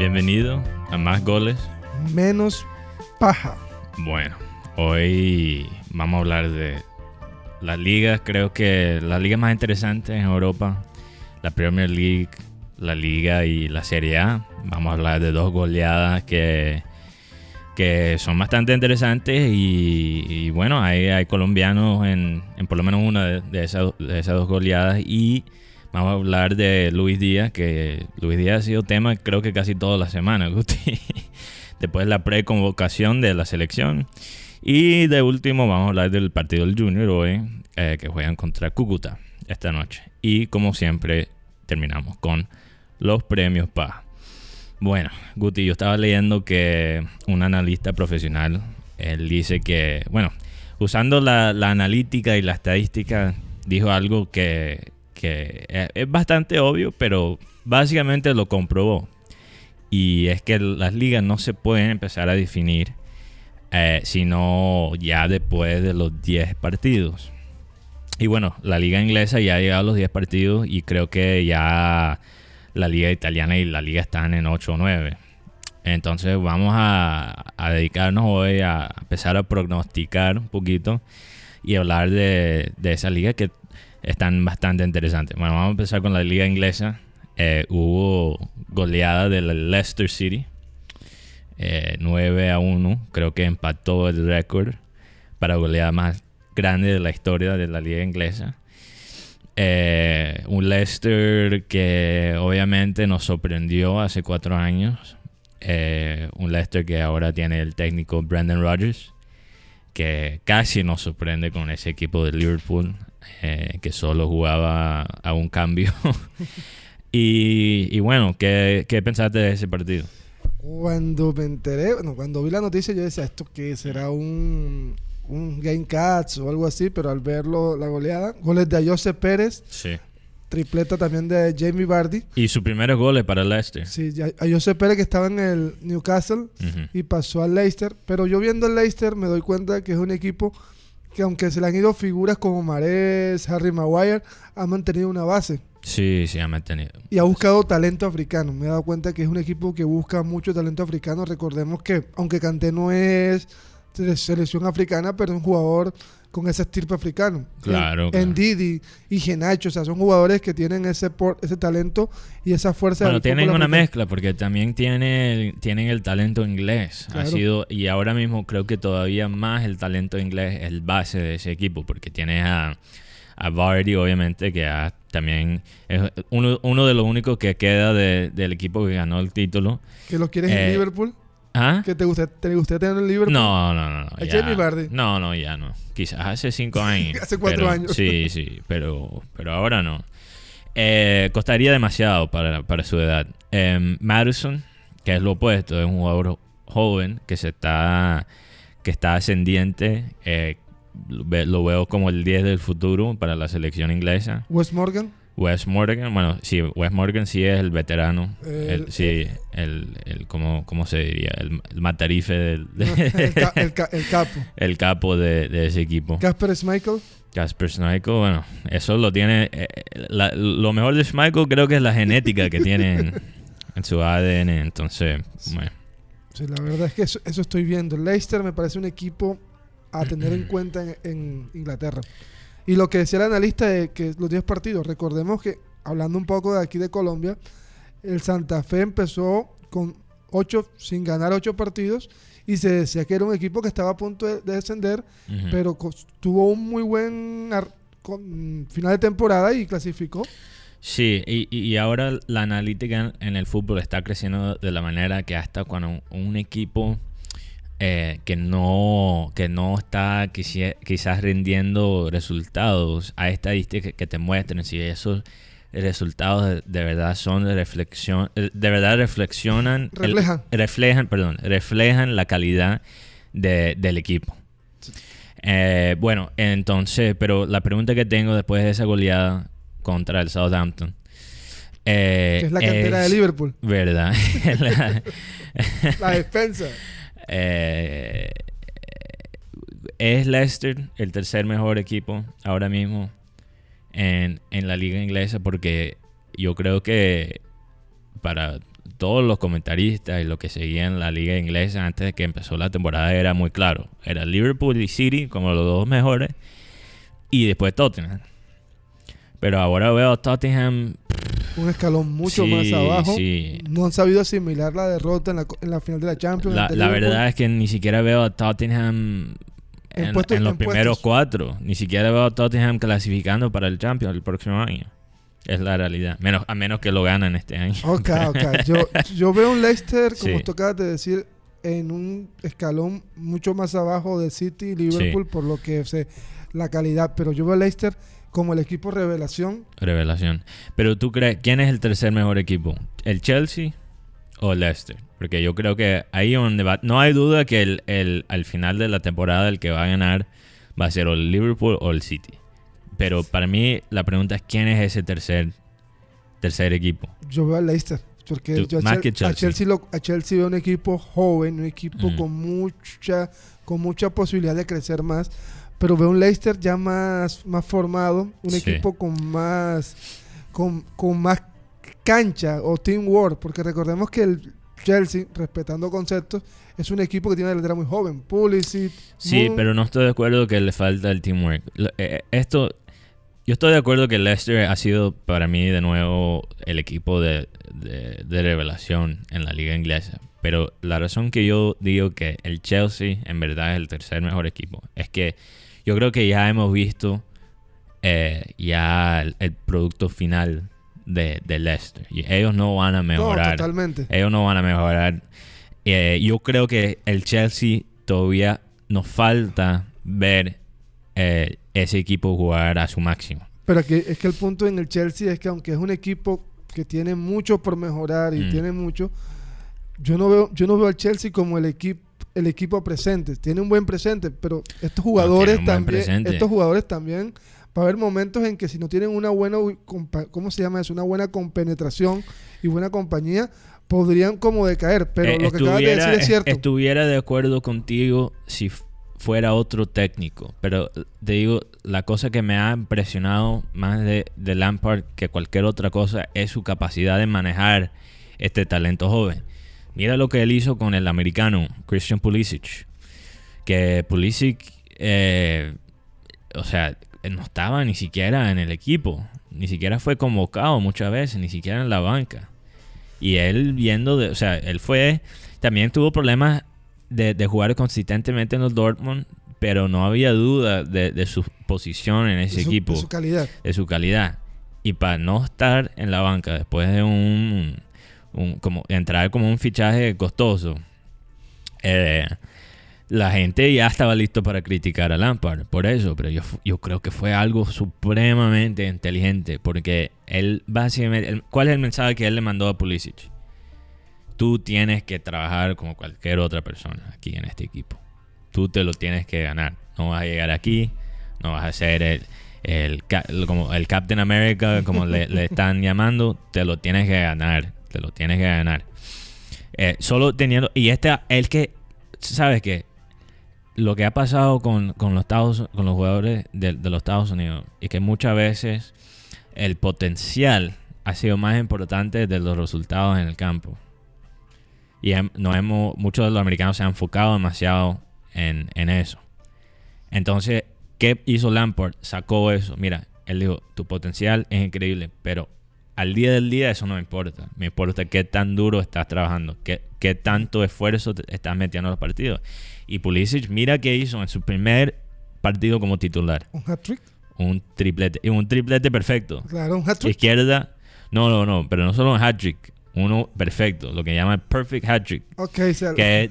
Bienvenido a Más Goles. Menos paja. Bueno, hoy vamos a hablar de las ligas, creo que las ligas más interesantes en Europa, la Premier League, la Liga y la Serie A. Vamos a hablar de dos goleadas que, que son bastante interesantes y, bueno, hay, hay colombianos en, en, por lo menos una de, esas, de esas dos goleadas y vamos a hablar de Luis Díaz, que Luis Díaz ha sido tema creo que casi toda la semana, Gusti. Después de la preconvocación de la selección. Y de último vamos a hablar del partido del Junior hoy, eh, que juegan contra Cúcuta esta noche. Y como siempre terminamos con los premios PA. Bueno, Guti, yo estaba leyendo que un analista profesional, él dice que, bueno, usando la, analítica y la estadística, dijo algo que, que es bastante obvio, pero básicamente lo comprobó. Y es que las ligas no se pueden empezar a definir eh, sino ya después de los 10 partidos. Y bueno, la liga inglesa ya ha llegado a los 10 partidos y creo que ya la liga italiana y la liga están en 8 o 9. Entonces vamos a, dedicarnos hoy a empezar a prognosticar un poquito y hablar de, de esa liga que están bastante interesantes. Bueno, vamos a empezar con la liga inglesa. Eh, hubo goleada del Leicester City 9 eh, a 1. Creo que empató el récord para goleada más grande de la historia de la liga inglesa. Eh, un Leicester que obviamente nos sorprendió hace cuatro años. Eh, un Leicester que ahora tiene el técnico Brandon Rodgers, que casi nos sorprende con ese equipo de Liverpool, que solo jugaba a un cambio. y, bueno, ¿qué, ¿qué pensaste de ese partido? Cuando me enteré, bueno, cuando vi la noticia yo decía, ¿esto qué será un, un Game Cats o algo así? Pero al verlo, la goleada, goles de José Pérez. Sí. Tripleta también de Jamie Vardy. Y su primer gol para Leicester. Sí, a José Pérez que estaba en el Newcastle y pasó al Leicester. Pero yo viendo el Leicester me doy cuenta que es un equipo que aunque se le han ido figuras como Mares, Harry Maguire, ha mantenido una base. Sí, sí, ha mantenido. Y ha buscado talento africano. Me he dado cuenta que es un equipo que busca mucho talento africano. Recordemos que, aunque Kanté no es selección africana, pero es un jugador con ese estirpe africano. Claro. En, Didi y Genacho, o sea, son jugadores que tienen ese ese talento y esa fuerza. Bueno, tienen una mezcla porque también tiene, tienen el talento inglés. Ha sido y ahora mismo creo que todavía más el talento inglés es el base de ese equipo porque tiene a a Vardy, obviamente, que también es uno, uno, de los únicos que queda del equipo que ganó el título. ¿Que lo quieres en eh, Liverpool? ¿Ah? ¿Que te gustaría, te tener en Liverpool? No, no, no. no ¿A Vardy? No, no, ya no. Quizás hace cinco años. hace cuatro años. Sí, sí, pero, pero ahora no. Eh, costaría demasiado para, para su edad. Eh, Madison, que es lo opuesto, es un jugador joven que se está que está ascendiente, eh, lo veo como el 10 del futuro para la selección inglesa. Wes Morgan. Wes Morgan, bueno, sí, Wes Morgan sí es el veterano. El, sí, el, el ¿cómo, ¿cómo, se diría? El, matarife del... el, capo. El capo de, de ese equipo. Casper Schmeichel. Casper Schmeichel, bueno, eso lo tiene... Eh, lo mejor de Schmeichel creo que es la genética que tiene en, su ADN, entonces, bueno. Sí, la verdad es que eso, eso estoy viendo. Leicester me parece un equipo a tener en cuenta en, Inglaterra. Y lo que decía el analista de que los 10 partidos, recordemos que, hablando un poco de aquí de Colombia, el Santa Fe empezó con 8, sin ganar 8 partidos, y se decía que era un equipo que estaba a punto de, descender, pero tuvo un muy buen final de temporada y clasificó. Sí, y, ahora la analítica en el fútbol está creciendo de la manera que hasta cuando un equipo eh, que, no, que no está quizás rindiendo resultados. a estadísticas que te muestren si esos resultados de, verdad son de reflexión, eh, de verdad reflexionan, reflejan, reflejan, perdón, reflejan la calidad del equipo. Eh, bueno, entonces, pero la pregunta que tengo después de esa goleada contra el Southampton. que es la cantera de Liverpool. ¿Verdad? la defensa. Eh, es Leicester el tercer mejor equipo ahora mismo en, la liga inglesa porque yo creo que para todos los comentaristas y los que seguían la liga inglesa antes de que empezó la temporada era muy claro. Era Liverpool y City como los dos mejores y después Tottenham. Pero ahora veo a Tottenham un escalón mucho más abajo. sí. No han sabido asimilar la derrota en la, en la final de la Champions. La, la verdad es que ni siquiera veo a Tottenham En en, puestos- en los primeros puestos. cuatro. Ni siquiera veo a Tottenham clasificando para el Champions el próximo año. Es la realidad. Menos, a menos que lo ganan este año. Ok, ok. Yo, yo veo un Leicester, como Sí. tú acabas de decir, en un escalón mucho más abajo de City y Liverpool por lo que sé la calidad. Pero yo veo a Leicester como el equipo revelación. Revelación. Pero tú crees, ¿quién es el tercer mejor equipo? ¿El Chelsea o el Leicester? Porque yo creo que ahí donde va, no hay duda que el, el- al final de la temporada el que va a ganar va a ser o el Liverpool o el City. Pero para mí la pregunta es quién es ese tercer tercer equipo. Yo veo a Leicester. Porque Tú- yo a, más Chel- que a Chelsea. Chelsea lo- a Chelsea veo un equipo joven, un equipo Mm. con mucha con mucha posibilidad de crecer más. Pero veo un Leicester ya más, más formado, un Sí. equipo con más con, con más cancha o teamwork, porque recordemos que el Chelsea, respetando conceptos, es un equipo que tiene una delantera muy joven. Pulisic, Sí, Moon, pero no estoy de acuerdo que le falta el teamwork. Lo- eh, esto, yo estoy de acuerdo que Leicester ha sido para mí de nuevo el equipo de, de- de revelación en la liga inglesa. Pero la razón que yo digo que el Chelsea en verdad es el tercer mejor equipo es que yo creo que ya hemos visto eh, ya el, el producto final de, de Leicester. Y ellos no van a no, mejorar. totalmente. Ellos no van a mejorar. Eh, yo creo que el Chelsea todavía nos falta ver eh, ese equipo jugar a su máximo. Pero que, es que el punto en el Chelsea es que aunque es un equipo que tiene mucho por mejorar y Mm. tiene mucho, yo no veo, yo no veo al Chelsea como el equipo el equipo presente. Tiene un buen presente, pero estos jugadores también, estos jugadores también, va a haber momentos en que si no tienen una buena, ¿cómo se llama eso? Una buena compenetración y buena compañía, podrían como decaer. Pero Eh, lo que acabas de decir es cierto. Estuviera de acuerdo contigo si fuera otro técnico. Pero te digo, la cosa que me ha impresionado más de, de Lampard que cualquier otra cosa es su capacidad de manejar este talento joven. Mira lo que él hizo con el americano Christian Pulisic. Que Pulisic, eh, o sea, no estaba ni siquiera en el equipo. Ni siquiera fue convocado muchas veces, ni siquiera en la banca. Y él viendo, de, o sea, él fue, también tuvo problemas de, de jugar consistentemente en los Dortmund, pero no había duda de, de su posición en de ese su- equipo, de su calidad. de su calidad. Y para no estar en la banca después de un, como entrar como un fichaje costoso, eh, la gente ya estaba listo para criticar a Lampard por eso, pero yo, yo creo que fue algo supremamente inteligente porque él básicamente, ¿cuál es el mensaje que él le mandó a Pulisic? Tú tienes que trabajar como cualquier otra persona aquí en este equipo. Tú te lo tienes que ganar. No vas a llegar aquí, no vas a ser el, el, el- como el Captain America, como le, le están llamando, te lo tienes que ganar, te lo tienes que ganar. Eh, solo teniendo, y este, el que, ¿sabes qué? Lo que ha pasado con, con los, Estados, con los jugadores de, de los Estados Unidos y que muchas veces el potencial ha sido más importante de los resultados en el campo. Y no hemos, muchos de los americanos se han enfocado demasiado en, en eso. Entonces, ¿qué hizo Lampard? Sacó eso. Mira, él dijo, tu potencial es increíble, pero al día del día eso no me importa. Me importa qué tan duro estás trabajando, qué, qué tanto esfuerzo estás metiendo en los partidos. Y Pulisic, mira qué hizo en su primer partido como titular. Un hat-trick. Un triplete. Y un triplete perfecto. Claro, un hat-trick. Izquierda. No, no, no. Pero no solo un hat-trick. Uno perfecto. Lo que llaman perfect hat-trick. Ok, o sea, Que es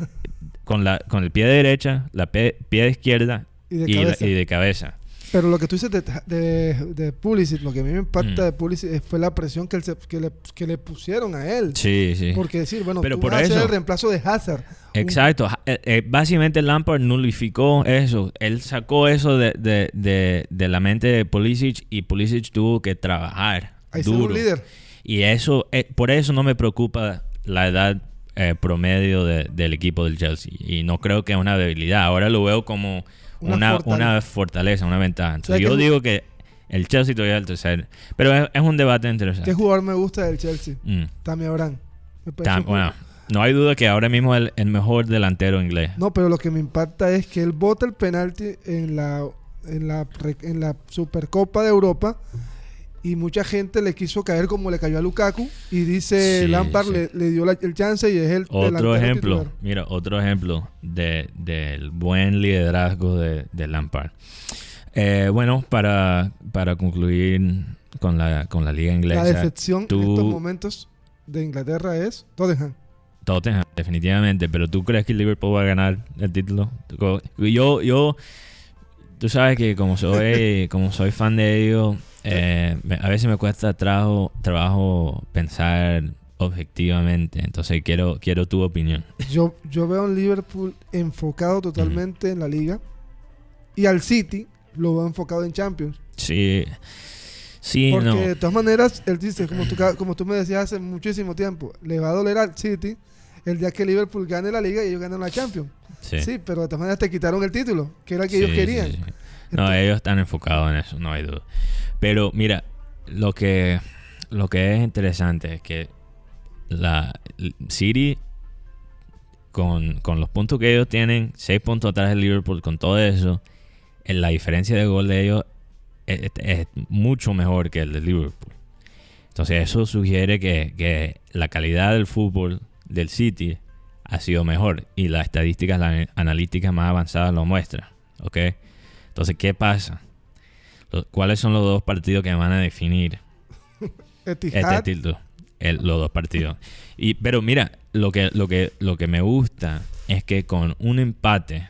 con, la, con el pie derecha, la pe- pie izquierda y de y, la- y de cabeza. Pero lo que tú dices de, de, de Pulisic, lo que a mí me impacta Mm. de Pulisic fue la presión que, él se- que, le, que le pusieron a él. Sí, sí. Porque decir, bueno, Pero tú por vas a ser eso- el reemplazo de Hazard. Exacto. Eh, eh, básicamente Lampard nulificó eso. Él sacó eso de, de, de, la mente de Pulisic y Pulisic tuvo que trabajar Ahí está un duro. líder. Y eso, eh, por eso no me preocupa la edad eh, promedio de- del equipo del Chelsea. Y no creo que es una debilidad. Ahora lo veo como Una una, fortaleza. una fortaleza, una ventaja. Entonces, sea, yo que- digo que el Chelsea todavía es el tercer. Pero es, es un debate ¿Qué interesante. jugador me gusta del Chelsea? Mm. Tammy Abraham. Tam- bueno, no hay duda que ahora mismo es el, el mejor delantero inglés. No, pero lo que me impacta es que él bota el penalti en la, en la, en la Supercopa de Europa y mucha gente le quiso caer como le cayó a Lukaku y dice Sí, Lampard sí. Le, le dio la- el chance y es el Otro ejemplo, titular. mira, otro ejemplo de, del buen liderazgo de, de Lampard. Eh, bueno, para, para concluir con la, con la liga La inglesa, decepción tú- en estos momentos de Inglaterra es Tottenham. Tottenham, definitivamente, pero ¿tú crees que Liverpool va a ganar el título? Yo, yo, tú sabes que como soy, como soy fan de ellos, eh, a veces me cuesta trabajo, trabajo pensar objetivamente, entonces quiero, quiero tu opinión. Yo, yo veo a un Liverpool enfocado totalmente en la liga y al City lo veo enfocado en Champions. Sí, sí, Porque no. de todas maneras, él dice, como tú, como tú me decías hace muchísimo tiempo, le va a doler al City el día que Liverpool gane la liga y ellos ganen la Champions. Sí, Sí, pero de todas maneras te quitaron el título, que era el que Sí, ellos querían. sí. No, ellos están enfocados en eso, no hay duda. Pero mira, lo que, lo que es interesante es que la City, con, con los puntos que ellos tienen, 6 puntos atrás del Liverpool, con todo eso, en la diferencia de gol de ellos es, es mucho mejor que el de Liverpool. Entonces eso sugiere que, que la calidad del fútbol del City ha sido mejor y las estadísticas las analíticas más avanzadas lo muestran. ¿ok? Entonces, ¿qué pasa? ¿Cuáles son los dos partidos que van a definir Etihad, este título? El- los dos partidos. Y, pero mira, lo que, lo, que, lo que me gusta es que con un empate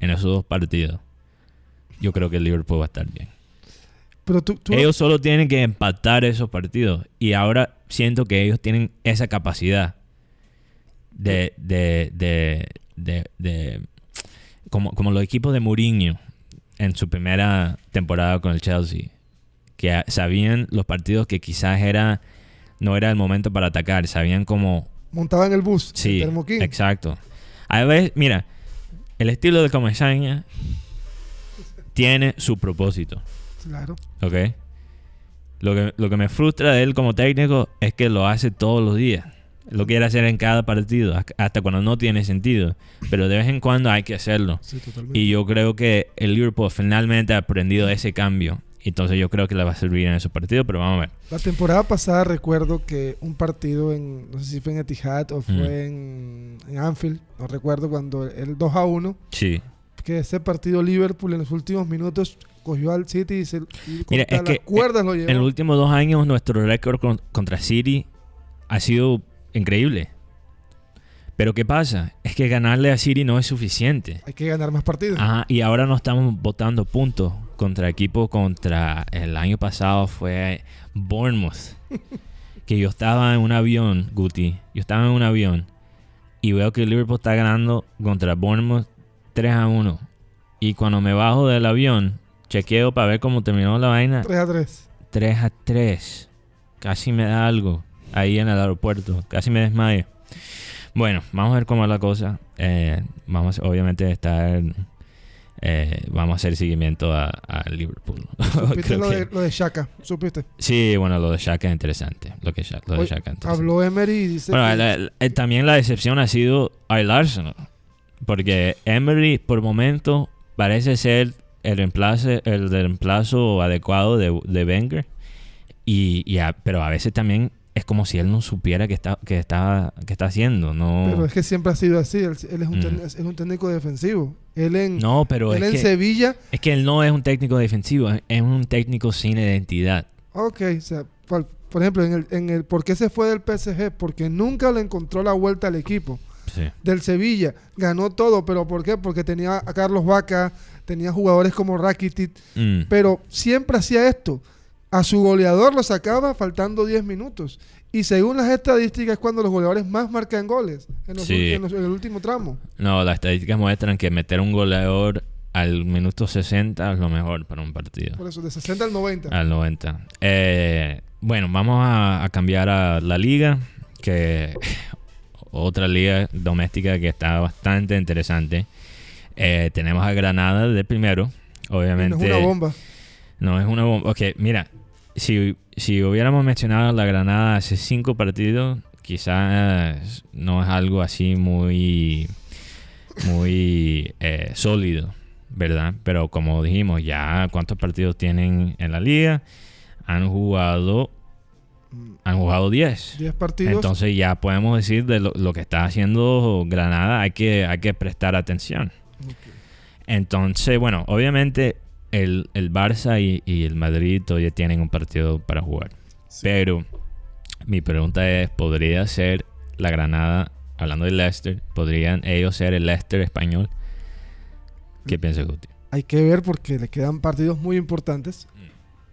en esos dos partidos, yo creo que el Liverpool va a estar bien. pero tú, tú- Ellos solo tienen que empatar esos partidos. Y ahora siento que ellos tienen esa capacidad de. de, de, de- de- como, como los equipos de Mourinho en su primera temporada con el Chelsea. Que sabían los partidos que quizás era. No era el momento para atacar. Sabían como. montaban el bus, Sí, el exacto. A veces, mira, el estilo de Comesaña tiene su propósito. Claro. ¿Ok? Lo que, lo que me frustra de él como técnico es que lo hace todos los días. Lo quiere hacer en cada partido, hasta- cuando no tiene sentido. Pero de vez en cuando hay que hacerlo. Sí. Y yo creo que el Liverpool finalmente ha aprendido ese cambio. Entonces yo creo que le va a servir en esos partidos, pero vamos a ver. La temporada pasada recuerdo que un partido en, no sé si fue en Etihad o fue Mm. en, en Anfield, no recuerdo, cuando el 2 a 1, Sí. que ese partido Liverpool en los últimos minutos cogió al City y se y Mira, es que cuerdas lo llevó. En los últimos dos años nuestro récord con- contra City ha sido increíble. Pero ¿qué pasa? Es que ganarle a City no es suficiente. Hay que ganar más partidos. Ajá, y ahora no estamos votando puntos contra equipos contra el año pasado fue Bournemouth. que yo estaba en un avión, Guti, yo estaba en un avión y veo que el Liverpool está ganando contra Bournemouth 3 a 1. Y cuando me bajo del avión, chequeo para ver cómo terminó la vaina 3 a 3. 3 a 3. Casi me da algo ahí en el aeropuerto. Casi me desmayo. Bueno, vamos a ver cómo es la cosa. Eh, vamos, obviamente, a estar. eh, vamos a hacer seguimiento a, a Liverpool. ¿Supiste lo, que- de, lo de Shaka? ¿Supiste? Sí, bueno, lo de Shaka es interesante. Lo, que Sha- lo de Shaka interesante. Habló Emery y dice Bueno, que- la- la- también la decepción ha sido el Arsenal. Porque Emery, por momento, parece ser el reemplazo, el reemplazo adecuado de, de Wenger. Y, y a- pero a veces también es como si él no supiera que está, que está, que está haciendo. No, pero es que siempre ha sido así. Él, él es, un Mm. técnico- es un técnico defensivo. Él en, no pero él es en que, Sevilla es que él no es un técnico defensivo, es- es un técnico sin identidad. Ok, o sea, por, por ejemplo, en el, en el ¿por qué se fue del PSG? Porque nunca le encontró la vuelta al equipo. Sí. Del Sevilla, ganó todo, pero ¿por qué? Porque tenía a Carlos Vaca, tenía jugadores como Rakitic, Mm. pero siempre hacía esto. A su goleador lo sacaba faltando 10 minutos. Y según las estadísticas, es cuando los goleadores más marcan goles en, los Sí. en los- en el último tramo. No, las estadísticas muestran que meter un goleador al minuto 60 es lo mejor para un partido. Por eso, de 60 al 90. Al 90. Eh, bueno, vamos a, a cambiar a la liga, que otra liga doméstica que está bastante interesante. Eh, tenemos a Granada de primero, Y no obviamente. es una bomba. No es una bomba. Ok, mira, si, si hubiéramos mencionado la Granada hace cinco partidos, quizás no es algo así muy, muy eh, sólido, ¿verdad? Pero como dijimos, ya cuántos partidos tienen en la liga, han jugado han jugado 10. 10 partidos. Entonces ya podemos decir de lo, lo, que está haciendo Granada, hay que, hay que prestar atención. Entonces, bueno, obviamente el, el Barça y, y el Madrid todavía tienen un partido para jugar. Sí. Pero mi pregunta es, ¿podría ser la Granada, hablando de Leicester, podrían ellos ser el Leicester español? ¿Qué piensa Guti? Hay que ver porque le quedan partidos muy importantes, Mm.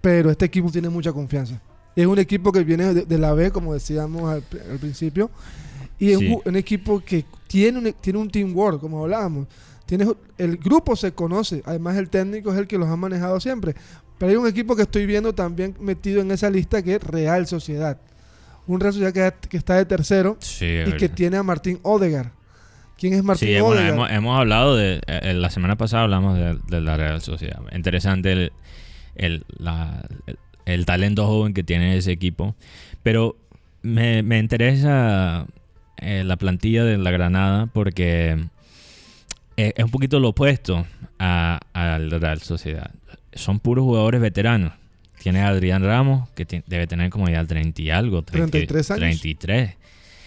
pero este equipo tiene mucha confianza. Es un equipo que viene de, de la B, como decíamos al, al principio, y es Sí. un, un equipo que tiene un, tiene un teamwork, como hablábamos. Tiene, el grupo se conoce, además el técnico es el que los ha manejado siempre. Pero hay un equipo que estoy viendo también metido en esa lista que es Real Sociedad. Un Real Sociedad que, que está de tercero Sí, y que tiene a Martín Odegar. ¿Quién es Martín Sí, bueno, Odegaard? hemos, hemos hablado de. eh, eh, la semana pasada hablamos de, de la Real Sociedad. Interesante el, el, la- el- el talento joven que tiene ese equipo. Pero me, me interesa eh, la plantilla de la Granada porque eh, es un poquito lo opuesto a, a la Real Sociedad. Son puros jugadores veteranos. Tiene a Adrián Ramos, que debe tener como ya 30 y algo. 30 33 años. 33.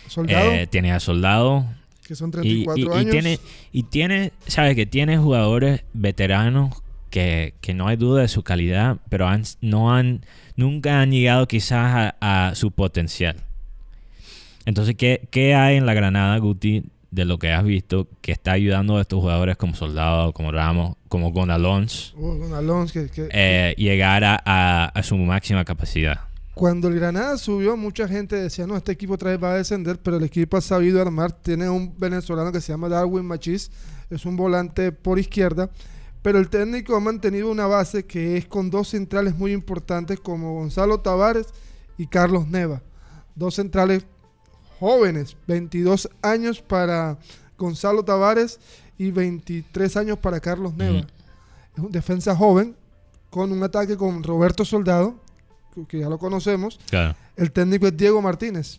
Soldado, Eh, tiene a Soldado, que son y, 34 y- y años. tiene, y tiene, ¿sabes? Que tiene jugadores veteranos que, que no hay duda de su calidad, pero han, no han, nunca han llegado quizás a, a su potencial. Entonces, ¿qué, ¿qué hay en la Granada, Guti, de lo que has visto que está ayudando a estos jugadores como Soldado, como Ramos, como Gonalons, Oh, Alonso, que, que- eh, llegar a, a- a su máxima capacidad? Cuando el Granada subió, mucha gente decía, no, este equipo otra vez va a descender, pero el equipo ha sabido armar. Tiene un venezolano que se llama Darwin Machís, es un volante por izquierda, pero el técnico ha mantenido una base que es con dos centrales muy importantes como Gonzalo Tavares y Carlos Neva. Dos centrales jóvenes, 22 años para Gonzalo Tavares y 23 años para Carlos Neva. Mm. Es un defensa joven con un ataque con Roberto Soldado, que- ya lo conocemos. Claro. El técnico es Diego Martínez.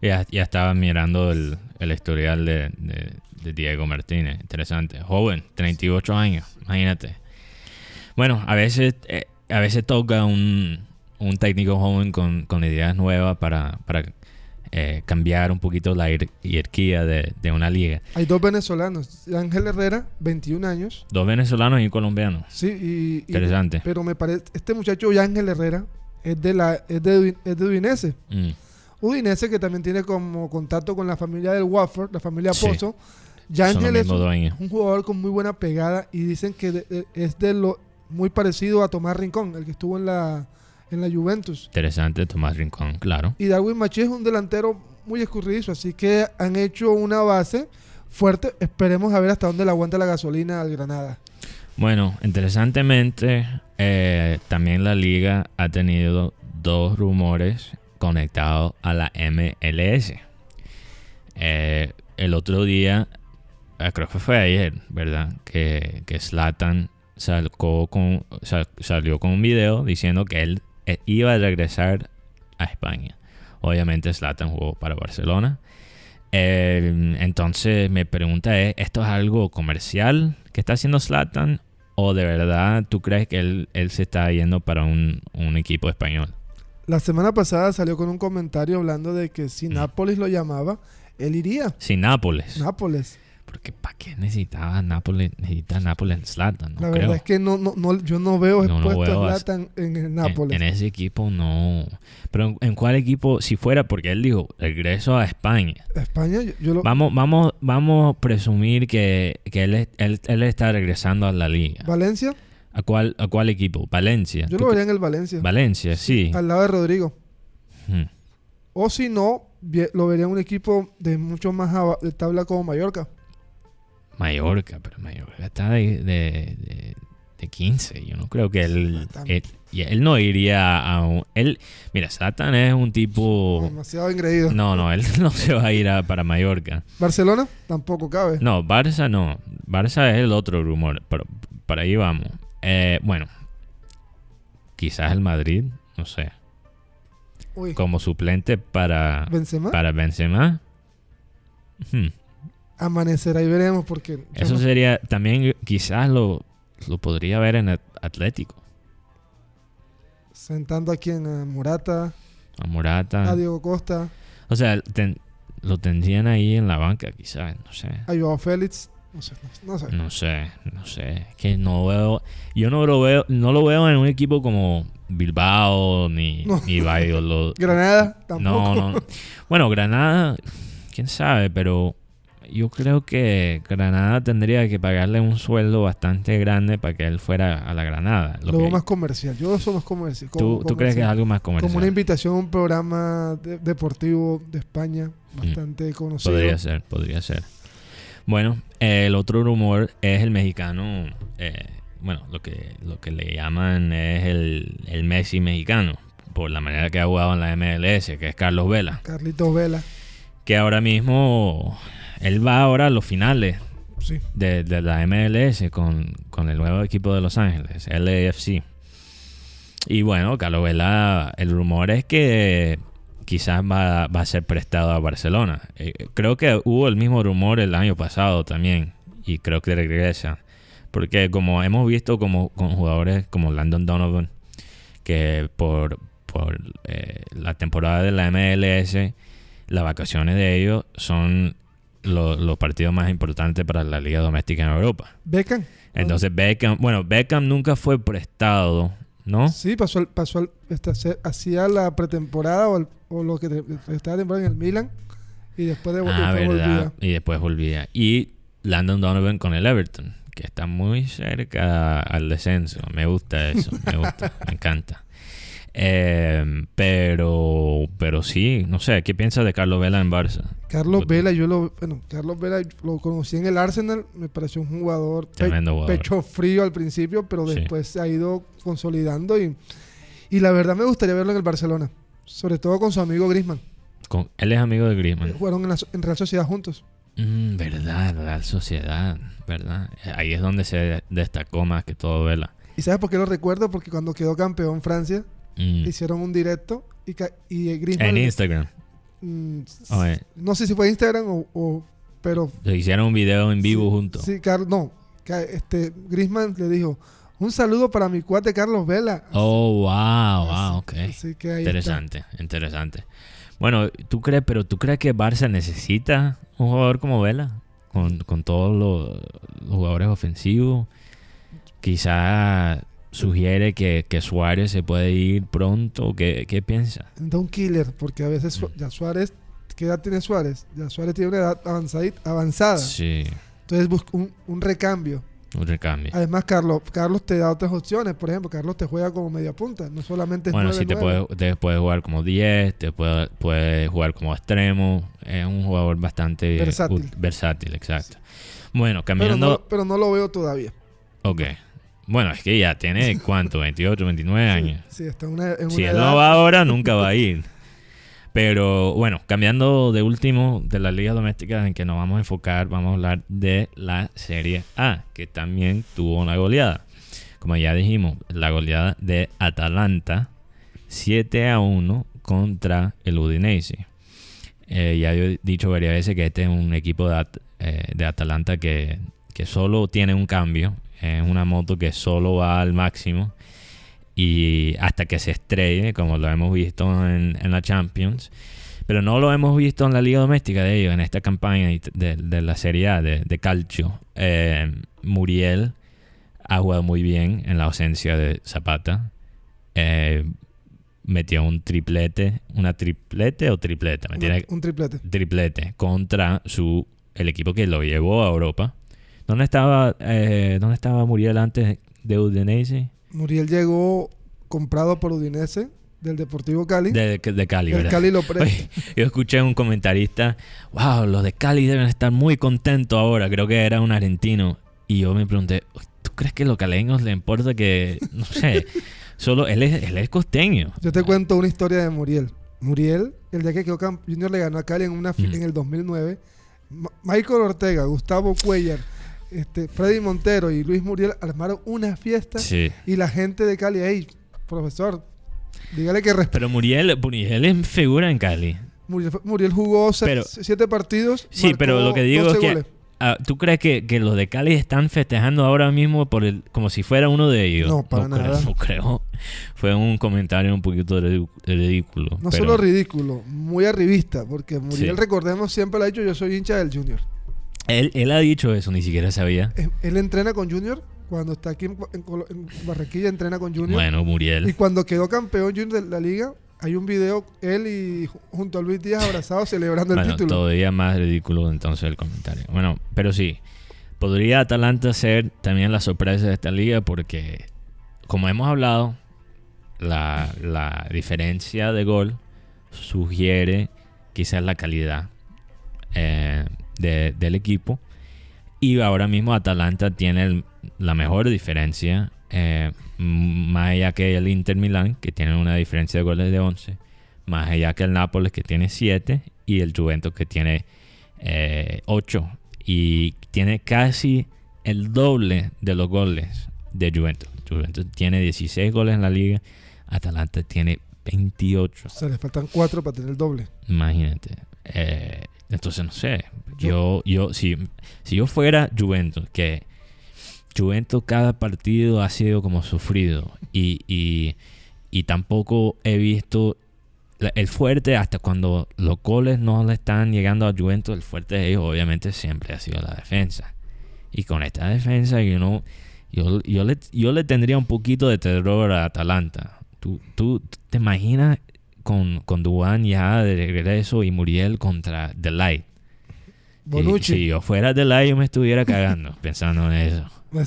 Ya, ya estaba mirando el, el historial de, de- de Diego Martínez. Interesante. Joven, 38 años. Imagínate. Bueno, a veces, eh, a veces toca un, un técnico joven con, con ideas nuevas para, para eh, cambiar un poquito la hier- jerarquía de, de una liga. Hay dos venezolanos. Ángel Herrera, 21 años. Dos venezolanos y un colombiano. Sí, y, y- Interesante. pero me parece, este muchacho Ángel Herrera es de la es de, es de Udinese. Mm. Udinese que también tiene como contacto con la familia del Wafford, la familia Sí. Pozo. Son Yángel los es un, un jugador con muy buena pegada y dicen que de- es de lo muy parecido a Tomás Rincón, el que estuvo en la en la Juventus. Interesante, Tomás Rincón, claro. Y Darwin Machí es un delantero muy escurridizo, así que han hecho una base fuerte. Esperemos a ver hasta dónde le aguanta la gasolina al Granada. Bueno, interesantemente, eh, también la liga ha tenido dos rumores conectados a la MLS. Eh, el otro día, eh, creo que fue ayer, ¿verdad? Que, que Zlatan sacó con, sal- salió con un video diciendo que él iba a regresar a España. Obviamente Zlatan jugó para Barcelona. Eh, entonces mi pregunta es, ¿esto es algo comercial que está haciendo Zlatan o de verdad tú crees que él, él se está yendo para un, un equipo español? La semana pasada salió con un comentario hablando de que si Mm. Nápoles lo llamaba, él iría. Sin Nápoles. Nápoles. Porque ¿para qué necesitaba Nápoles? Necesita Nápoles Zlatan, no la creo. verdad es que no, no, no- yo no veo No expuesto a Zlatan en el Nápoles. En, ese equipo no. Pero en, en cuál equipo, si fuera, porque él dijo, regreso a España. España, yo, yo lo, Vamos, vamos, vamos a presumir que, que él, él, él está regresando a la liga. Valencia, ¿A cuál, a cuál equipo? Valencia. yo ¿Tú lo vería en el Valencia. Valencia, sí. Al lado de Rodrigo. Hmm. O si no, lo vería en un equipo de mucho más de tabla como Mallorca. Mallorca, pero Mallorca está de, de, de- de 15. Yo no creo que él, él, él no iría a un... Él, mira, Satan es un tipo... Demasiado engreído. No, no, él no se va a ir a- para Mallorca. Barcelona tampoco cabe. No, Barça no. Barça es el otro rumor, pero para ahí vamos. Eh, bueno, quizás el Madrid, no sé. Uy, como suplente para, Benzema. para Benzema. Hmm. Amanecerá y veremos porque... Eso no- sería, también quizás lo, lo podría ver en Atlético. Sentando aquí en eh, Morata, A Morata. a Diego Costa, O sea, ten- lo tendrían ahí en la banca, quizás, no sé. a Joao Félix. No sé, no, no sé. No sé, no sé. Que no veo. Yo no lo veo, no lo veo en un equipo como Bilbao ni, No. ni Valladolid. Granada, tampoco. No, no. Bueno, Granada, quién sabe, pero yo creo que Granada tendría que pagarle un sueldo bastante grande para que él fuera a la Granada. Lo Lo veo que- más comercial. Yo soy más comercial. ¿tú, crees que es comercial. algo más Como una comercial? invitación a un programa de- deportivo de España bastante conocido. Podría ser, podría ser. Bueno, eh, el otro rumor es el mexicano. eh, bueno, lo que, lo que le llaman es el, el Messi mexicano, por la manera que ha jugado en la MLS, que es Carlos Vela. Carlitos Vela. Que ahora mismo él va ahora a los finales Sí. de, de la MLS con, con el nuevo equipo de Los Ángeles, LAFC. Y bueno, el rumor es que quizás va, va a ser prestado a Barcelona. Eh, creo que hubo el mismo rumor el año pasado también y creo que regresa. Porque como hemos visto como, con jugadores como Landon Donovan, que por, por eh, la temporada de la MLS, las vacaciones de ellos son lo- los partidos más importantes para la liga doméstica en Europa. Beckham. Entonces Beckham, bueno, Beckham nunca fue prestado, ¿no? Sí, pasó, el- pasó el- este, hacía la pretemporada o, el- o lo que estaba temporada en el Milan y después de Ah, después verdad. volvía. Y después volvía. Y Landon Donovan con el Everton, que está muy cerca al descenso. Me gusta eso, me gusta, me encanta. Eh, pero, pero sí, no sé, ¿qué piensas de Carlos Vela en Barça? Carlos Lo- Vela, yo lo, bueno, Carlos Vela lo conocí en el Arsenal, me pareció un jugador, pe- jugador. pecho frío al principio, pero Sí. después se ha ido consolidando y, y la verdad me gustaría verlo en el Barcelona, sobre todo con su amigo Griezmann. Con- él es amigo de Griezmann. Jugaron en, la, en Real Sociedad juntos. Mm, verdad, la sociedad, ¿verdad? Ahí es donde se destacó más que todo Vela. ¿Y sabes por qué lo recuerdo? Porque cuando quedó campeón Francia, Mm. hicieron un directo y, y Griezmann... En Instagram. mm, no sé si fue Instagram o... o- pero le hicieron un video en vivo Sí, juntos. Sí, Carlos, no. Este, Griezmann le dijo, un saludo para mi cuate Carlos Vela. Oh, wow, wow, ok. Así que ahí Interesante, interesante. Bueno, ¿tú crees, pero tú crees que Barça necesita un jugador como Vela? Con, con todos los, los jugadores ofensivos. Quizá sugiere que, que Suárez se puede ir pronto. ¿Qué, qué piensa? Da un killer, porque a veces Mm. Ya Suárez, ¿qué edad tiene Suárez? Ya Suárez tiene una edad avanzada. Sí, Entonces busca un, un recambio. un recambio. Además, Carlos, Carlos te da otras opciones. Por ejemplo, Carlos te juega como media punta. No solamente es Bueno, 9, sí, te puede, te puede jugar como 10, te puede, puede jugar como extremo. Es un jugador bastante Versátil. versátil, exacto. Bueno, pero, cambiando. no, pero no lo veo todavía. Ok. Bueno, es que ya tiene, ¿cuánto? 28, 29 años. Sí, está en una, en Si él edad- no va ahora, nunca va a ir. Pero bueno, cambiando de último de la liga doméstica en que nos vamos a enfocar, vamos a hablar de la Serie A, que también tuvo una goleada. Como ya dijimos, la goleada de Atalanta 7 a 1 contra el Udinese. Eh, ya he dicho varias veces que este es un equipo de, At- eh, de Atalanta que, que solo tiene un cambio. Es una moto que solo va al máximo y hasta que se estrelle, como lo hemos visto en, en la Champions. Pero no lo hemos visto en la liga doméstica de ellos, en esta campaña de, de la Serie A de, de Calcio. Eh, Muriel ha jugado muy bien en la ausencia de Zapata. Eh, metió un triplete, una triplete o tripleta, me tiene- un triplete. triplete contra su el equipo que lo llevó a Europa. ¿Dónde estaba, eh, ¿dónde estaba Muriel antes de Udinese? Muriel llegó comprado por Udinese del Deportivo Cali. De, de Cali, ¿verdad? Cali lo. Oye, yo escuché a un comentarista, wow, los de Cali deben estar muy contentos ahora, creo que era un argentino. Y yo me pregunté, ¿tú crees que a los caleños le importa que, no sé, solo él es, él es costeño? Yo te cuento una historia de Muriel. Muriel, el día que quedó Junior le ganó a Cali en, una Mm. en el 2009. Ma- Michael Ortega, Gustavo Cuellar, este, Freddy Montero y Luis Muriel armaron una fiesta Sí. y la gente de Cali, hey, profesor, Dígale que resp- Pero Muriel, Muriel es figura en Cali. Muriel, Muriel jugó Pero- siete partidos. Sí, pero lo que digo 12 es que... ah, ¿Tú crees que, que los de Cali están festejando ahora mismo por el, como si fuera uno de ellos? No, para nada. no creo. Fue un comentario un poquito ridículo. No pero- solo ridículo, muy arribista, porque Muriel, Sí. recordemos, siempre lo ha dicho, yo soy hincha del Junior. Él, él ha dicho eso, ni siquiera sabía. Eh, Él entrena con Junior, cuando está aquí en, en Colo- en Barranquilla entrena con Junior. Bueno, Muriel. Y cuando quedó campeón Junior de la liga, hay un video, él y ju- junto a Luis Díaz abrazados celebrando el Bueno, título. todavía más ridículo entonces el comentario. Bueno, pero sí, podría Atalanta ser también la sorpresa de esta liga porque, como hemos hablado, la, la diferencia de gol sugiere quizás la calidad eh, de- del equipo. Y ahora mismo Atalanta tiene el- la mejor diferencia, eh, más allá que el Inter Milán, que tiene una diferencia de goles de 11, más allá que el Nápoles, que tiene 7, y el Juventus, que tiene 8. y tiene casi el doble de los goles de Juventus. Juventus tiene 16 goles en la liga, Atalanta tiene 28. O sea, le faltan cuatro para tener el doble. Imagínate. Eh, entonces, no sé. Yo, yo, si, si yo fuera Juventus, que Juventus cada partido ha sido como sufrido y, y, y tampoco he visto el fuerte hasta cuando los goles no le están llegando a Juventus, el fuerte de ellos obviamente siempre ha sido la defensa. Y con esta defensa yo, yo, le, yo le tendría un poquito de terror a Atalanta. ¿Tú, tú te imaginas con, con Duan ya de regreso y Muriel contra Delight? Bonucci. Si yo fuera Delight yo me estuviera cagando pensando en eso.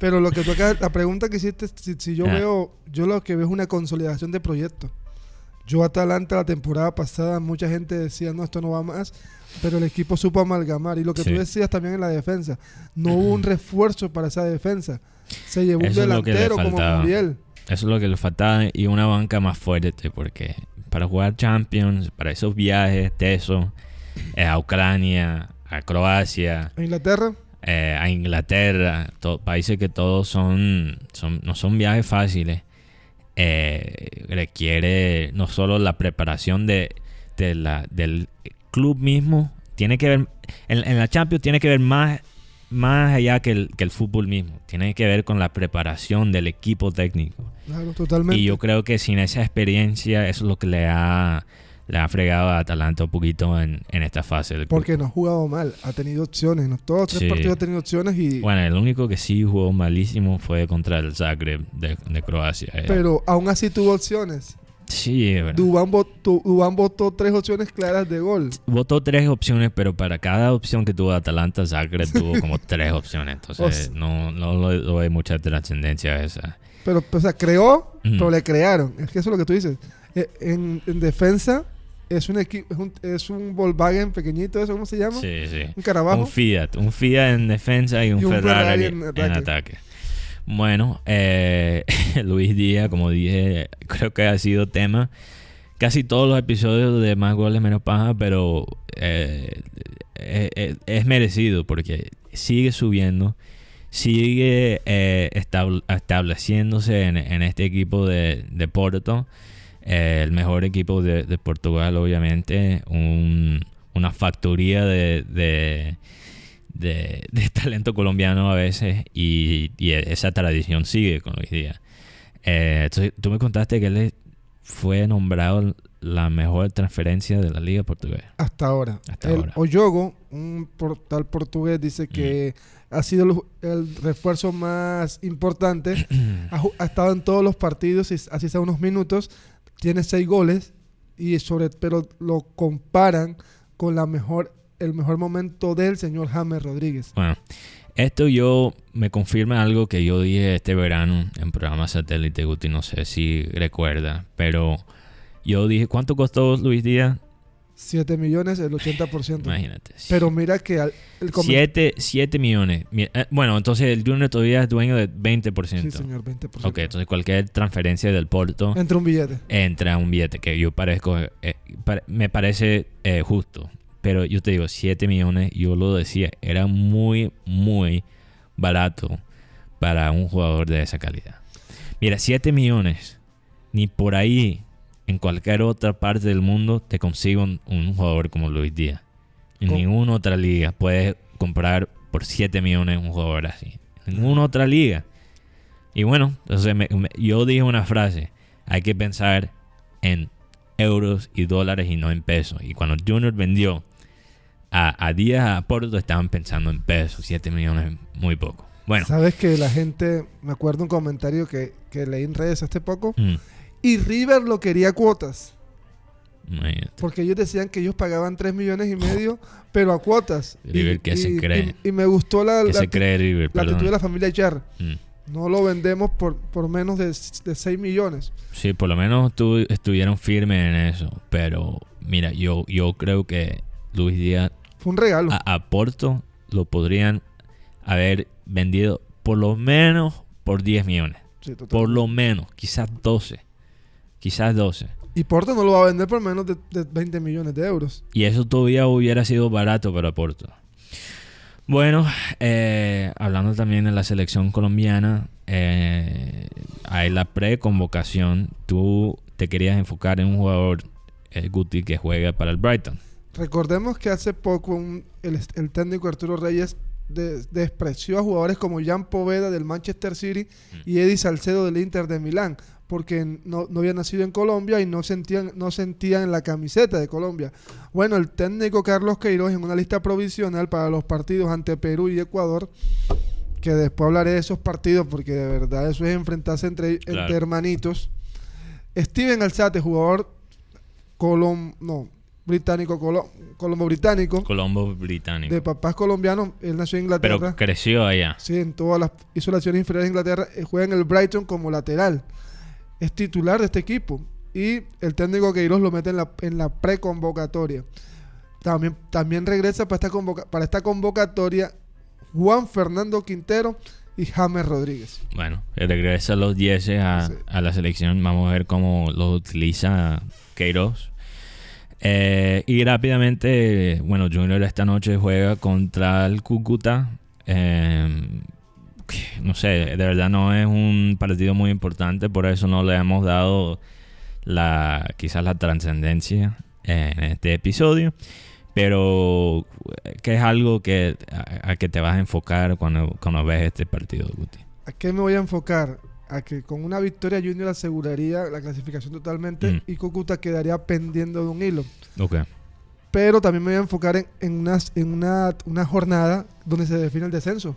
Pero lo que tú acabas- la pregunta que hiciste, si, si yo Ah. veo, yo lo que veo es una consolidación de proyectos. Yo Atalanta la temporada pasada, mucha gente decía, no, esto no va más, pero el equipo supo amalgamar. Y lo que Sí. tú decías también en la defensa, no hubo un refuerzo para esa defensa. Se llevó Eso un delantero como. Muriel. Eso es lo que le faltaba y una banca más fuerte porque para jugar Champions, para esos viajes tesos eh, a Ucrania, a Croacia, En Inglaterra, eh, a Inglaterra, países que todos son, son no son viajes fáciles, eh, requiere no solo la preparación de, de la, del club mismo, tiene que ver, en, en la Champions tiene que ver más, más allá que el, que el fútbol mismo, tiene que ver con la preparación del equipo técnico. claro, totalmente. Y yo creo que sin esa experiencia eso es lo que le ha, le ha fregado a Atalanta un poquito en, en esta fase del porque no ha jugado mal, ha tenido opciones. Los todos los tres Sí. partidos ha tenido opciones y... Bueno, el único que sí jugó malísimo fue contra el Zagreb de, de Croacia. eh. Pero aún así tuvo opciones. Sí, verdad. Dubán votó, Dubán votó tres opciones claras de gol. Votó tres opciones, pero para cada opción que tuvo Atalanta, Zagreb tuvo como tres opciones. Entonces, O sea- no, no le doy mucha trascendencia esa. Pero, o sea, creó, pero le crearon. Es que eso es lo que tú dices. Eh, En, en defensa es un equipo, es un, es un Volkswagen pequeñito, ¿eso cómo se llama? Sí, sí. Un Carabajo. Un Fiat. Un Fiat en defensa y un, Y un Ferrari, Ferrari en, en ataque. Bueno, eh, Luis Díaz, como dije, creo que ha sido tema. Casi todos los episodios de Más Goles Menos Paja, pero eh, eh, eh, es merecido porque sigue subiendo, sigue eh, estab- estableciéndose en, este equipo de, de Porto, el mejor equipo de, Portugal, obviamente, un- una factoría de, de- de talento colombiano a veces y, y esa tradición sigue con Luis Díaz. Eh, entonces, tú me contaste que él fue nombrado la mejor transferencia de la liga portuguesa. Hasta ahora. Hasta el ahora. Oyogo, un portal portugués, dice que ha sido el, el refuerzo más importante. ha, ha estado en todos los partidos, y así sea unos minutos. Tiene seis goles, y sobre, pero lo comparan con la mejor, el mejor momento del señor James Rodríguez. Bueno, esto yo me confirma algo que yo dije este verano en programa satélite Guti, no sé si recuerda, pero yo dije, ¿cuánto costó Luis Díaz? 7 millones, el 80%. Imagínate. Pero mira que al- el comen- 7, 7 millones. Mi- eh, Bueno, entonces el Junior todavía es dueño de 20%. Sí, señor, 20%. Ok, entonces cualquier transferencia del Porto Entre un billete. entra un billete que yo parezco, eh, me parece eh, justo. Pero yo te digo, 7 millones, yo lo decía, era muy, muy barato para un jugador de esa calidad. Mira, 7 millones. Ni por ahí, en cualquier otra parte del mundo, te consigo un, un jugador como Luis Díaz. En ¿Cómo? ninguna otra liga puedes comprar por 7 millones un jugador así. En ninguna otra liga. Y bueno, entonces me- me- yo dije una frase. Hay que pensar en euros y dólares y no en pesos. Y cuando Junior vendió a, a Díaz a Porto, estaban pensando en pesos. 7 millones es muy poco. Bueno. Sabes que la gente, me acuerdo un comentario que, que leí en redes hace poco, mm, y River lo quería cuotas, imagínate. porque ellos decían que ellos pagaban 3 millones y medio, pero a cuotas. River, y, ¿qué se cree? y- y me gustó la, ¿Qué la, actitud de la familia Char. Mm. No lo vendemos por, por menos de, de 6 millones. Sí, por lo menos tu- estuvieron firmes en eso. Pero mira, yo, yo creo que Luis Díaz Fue un regalo. a, a Porto lo podrían haber vendido por lo menos por 10 millones. Sí. Por lo menos, quizás 12. Quizás 12. Y Porto no lo va a vender por menos de, de 20 millones de euros. Y eso todavía hubiera sido barato para Porto. Bueno, eh, hablando también de la selección colombiana, eh, hay la preconvocación. Tú te querías enfocar en un jugador, eh, Guti, que juega para el Brighton. Recordemos que hace poco un- el, el técnico Arturo Reyes de- despreció a jugadores como Jan Poveda del Manchester City y Eddie Salcedo del Inter de Milán porque no, no habían nacido en Colombia y no sentían, no sentían la camiseta de Colombia. Bueno, el técnico Carlos Queiroz en una lista provisional para los partidos ante Perú y Ecuador, que después hablaré de esos partidos porque de verdad eso es enfrentarse entre, Claro. entre hermanitos. Steven Alzate, jugador colom no, británico, colo- colombo-británico, Colombo británico. de papás colombianos, él nació en Inglaterra. Pero creció allá. Sí, en todas las hizo las inferiores de Inglaterra, eh, juega en el Brighton como lateral. Es titular de este equipo y el técnico Queiroz lo mete en la, en la preconvocatoria. También, también regresa para esta, convoca- para esta convocatoria Juan Fernando Quintero y James Rodríguez. Bueno, regresa los 10 a, Sí. a la selección. Vamos a ver cómo lo utiliza Queiroz. Eh, y rápidamente, bueno, Junior esta noche juega contra el Cúcuta. Eh, no sé, de verdad no es un partido muy importante, por eso no le hemos dado la quizás la trascendencia en este episodio. Pero que es algo que a, a que te vas a enfocar cuando, cuando ves este partido, Guti. ¿A qué me voy a enfocar? A que con una victoria Junior aseguraría la clasificación totalmente Mm. y Cúcuta quedaría pendiendo de un hilo. Ok. Pero también me voy a enfocar en, en, unas- en una, una jornada donde se define el descenso.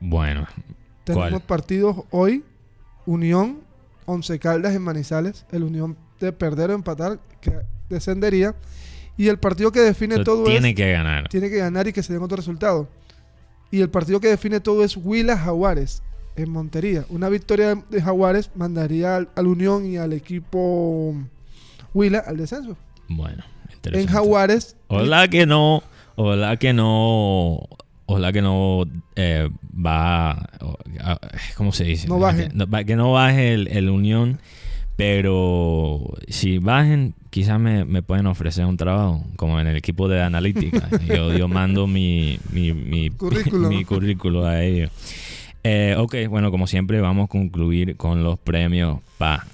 Bueno, Tenemos ¿Cuál? partidos hoy. Unión, Once Caldas en Manizales. El Unión de perder o empatar que descendería. Y el partido que define todo tiene es... que ganar. Tiene que ganar y que se den otro resultado. Y el partido que define todo es Huila Jaguares en Montería. Una victoria de Jaguares mandaría al, al Unión y al equipo Huila al descenso. Bueno, En interesante. Jaguares... Ojalá que no, ojalá que no, ojalá que no eh, va, ¿cómo se dice? No baje. Que no, va- que no baje el, el Unión, pero si bajen, quizás me, me pueden ofrecer un trabajo, como en el equipo de analítica. yo, yo mando mi, mi, mi currículo a ellos. Eh, ok, bueno, como siempre vamos a concluir con los premios PA.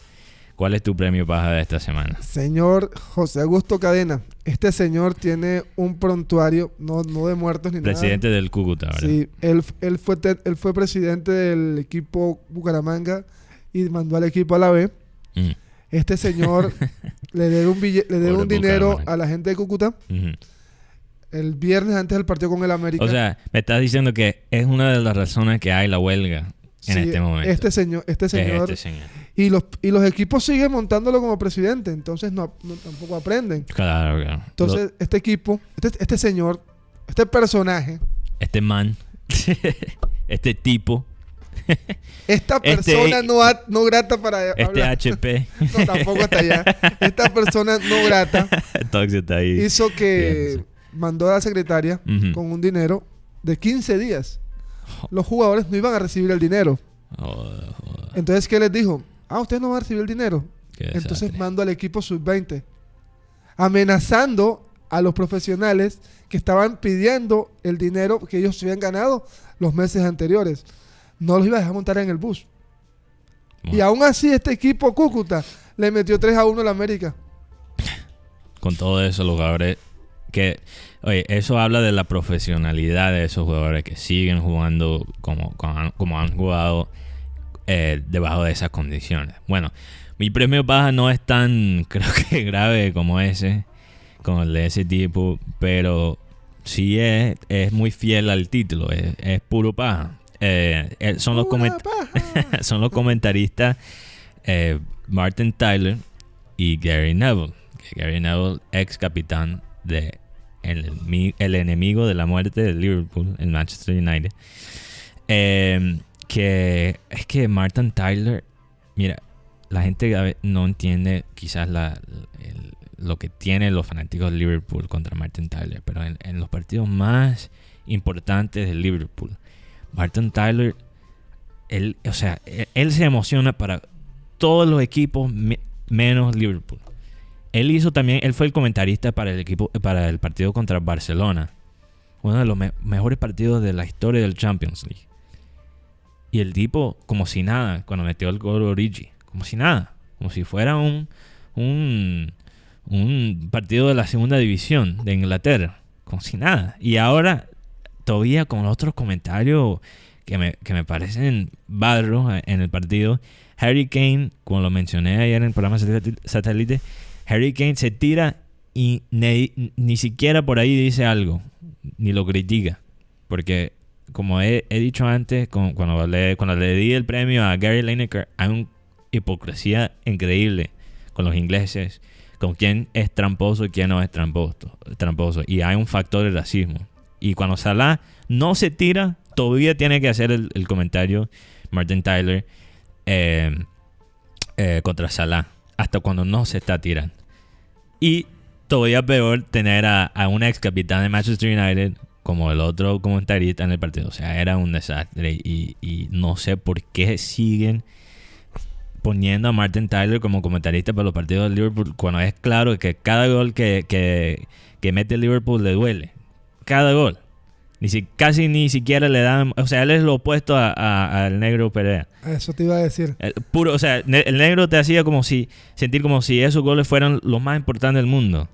¿Cuál es tu premio paja de esta semana? Señor José Augusto Cadena. Este señor tiene un prontuario, no, no de muertos ni Presidente del Cúcuta, nada. ¿verdad? Sí, él, él, fue te- él fue presidente del equipo Bucaramanga y mandó al equipo a la B. Mm, Este señor le debe un, bille- le debe Pobre un dinero Bucaramanga. a la gente de Cúcuta ujú. El viernes antes del partido con el América. O sea, me estás diciendo que es una de las razones que hay la huelga en Sí, este momento. Este señor, este Es señor, este señor. y los y los equipos siguen montándolo como presidente, entonces no, no- tampoco aprenden. Claro, claro. Entonces, este equipo, este, este señor, este personaje, este man, este tipo, esta Este- persona no, ha- no grata para este hablar. HP, No, tampoco hasta allá. Esta persona no grata Tox está ahí. hizo que Bien, mandó a la secretaria con un dinero de 15 días. Los jugadores no iban a recibir el dinero. Joder, joder, Entonces, ¿qué les dijo? Ah, ustedes no van a recibir el dinero. qué Entonces desastre. mando al equipo sub-20, amenazando a los profesionales que estaban pidiendo el dinero que ellos habían ganado los meses anteriores. No los iba a dejar montar en el bus. Y aún así este equipo Cúcuta le metió 3 a 1 a la América. Con todo eso, los jugadores que... Oye, eso habla de la profesionalidad de esos jugadores que siguen jugando como, como, han jugado eh, debajo de esas condiciones. Bueno, mi premio baja no es tan, creo que grave como ese, como el de ese tipo, pero sí es, es muy fiel al título, es, puro paja. Eh, eh, son, los son los comentaristas Martin Tyler y Gary Neville. Gary Neville, ex capitán de el, enemigo de la muerte de Liverpool, el Manchester United. que es que Martin Tyler, mira, la gente no entiende quizás lo que tienen los fanáticos de Liverpool contra Martin Tyler, pero en, los partidos más importantes de Liverpool, Martin Tyler, él, o sea, él, se emociona para todos los equipos menos Liverpool. Él hizo también, él fue el comentarista para el equipo, para el partido contra Barcelona, uno de los mejores partidos de la historia del Champions League. Y el tipo, como si nada, cuando metió el gol Origi, como si nada, como si fuera un, un, partido de la segunda división de Inglaterra, como si nada. Y ahora, todavía con otros comentarios que me, que me parecen barros en el partido, Harry Kane, como lo mencioné ayer en el programa satélite, Harry Kane se tira y ni, siquiera por ahí dice algo, ni lo critica. Porque, como he, dicho antes, cuando, le, cuando le di el premio a Gary Lineker, hay una hipocresía increíble con los ingleses con quién es tramposo y quién no es tramposo, tramposo. Y hay un factor de racismo. Y cuando Salah no se tira, todavía tiene que hacer el, comentario Martin Tyler eh, eh, contra Salah. Hasta cuando no se está tirando. Y todavía peor tener a, un ex capitán de Manchester United como el otro comentarista en el partido. O sea, era un desastre. Y, y no sé por qué siguen poniendo a Martin Tyler como comentarista para los partidos de Liverpool cuando es claro que cada gol que, que, mete Liverpool le duele. Cada gol. Ni si, casi ni siquiera le dan. O sea, él es lo opuesto al negro Perea. Eso te iba a decir. El, puro, o sea, el negro te hacía como si. Sentir como si esos goles fueran los más importantes del mundo.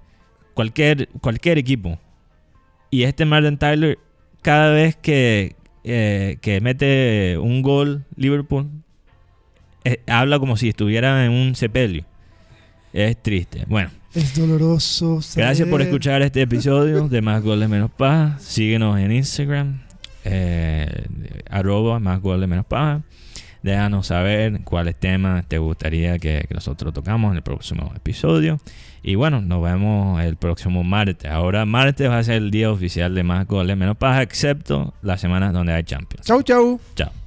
Cualquier, cualquier equipo. Y este Martin Tyler, cada vez que, eh, que mete un gol Liverpool, eh, habla como si estuviera en un sepelio. Es triste. Bueno. Es doloroso. Gracias por escuchar este episodio de Más Goles Menos Paja. Síguenos en Instagram. Eh, arroba Más Goles Menos Paja. Déjanos saber cuáles temas te gustaría que, nosotros tocamos en el próximo episodio. Y bueno, nos vemos el próximo martes. Ahora martes va a ser el día oficial de Más Goles Menos Paja, excepto las semanas donde hay Champions. Chau, chau. Chao.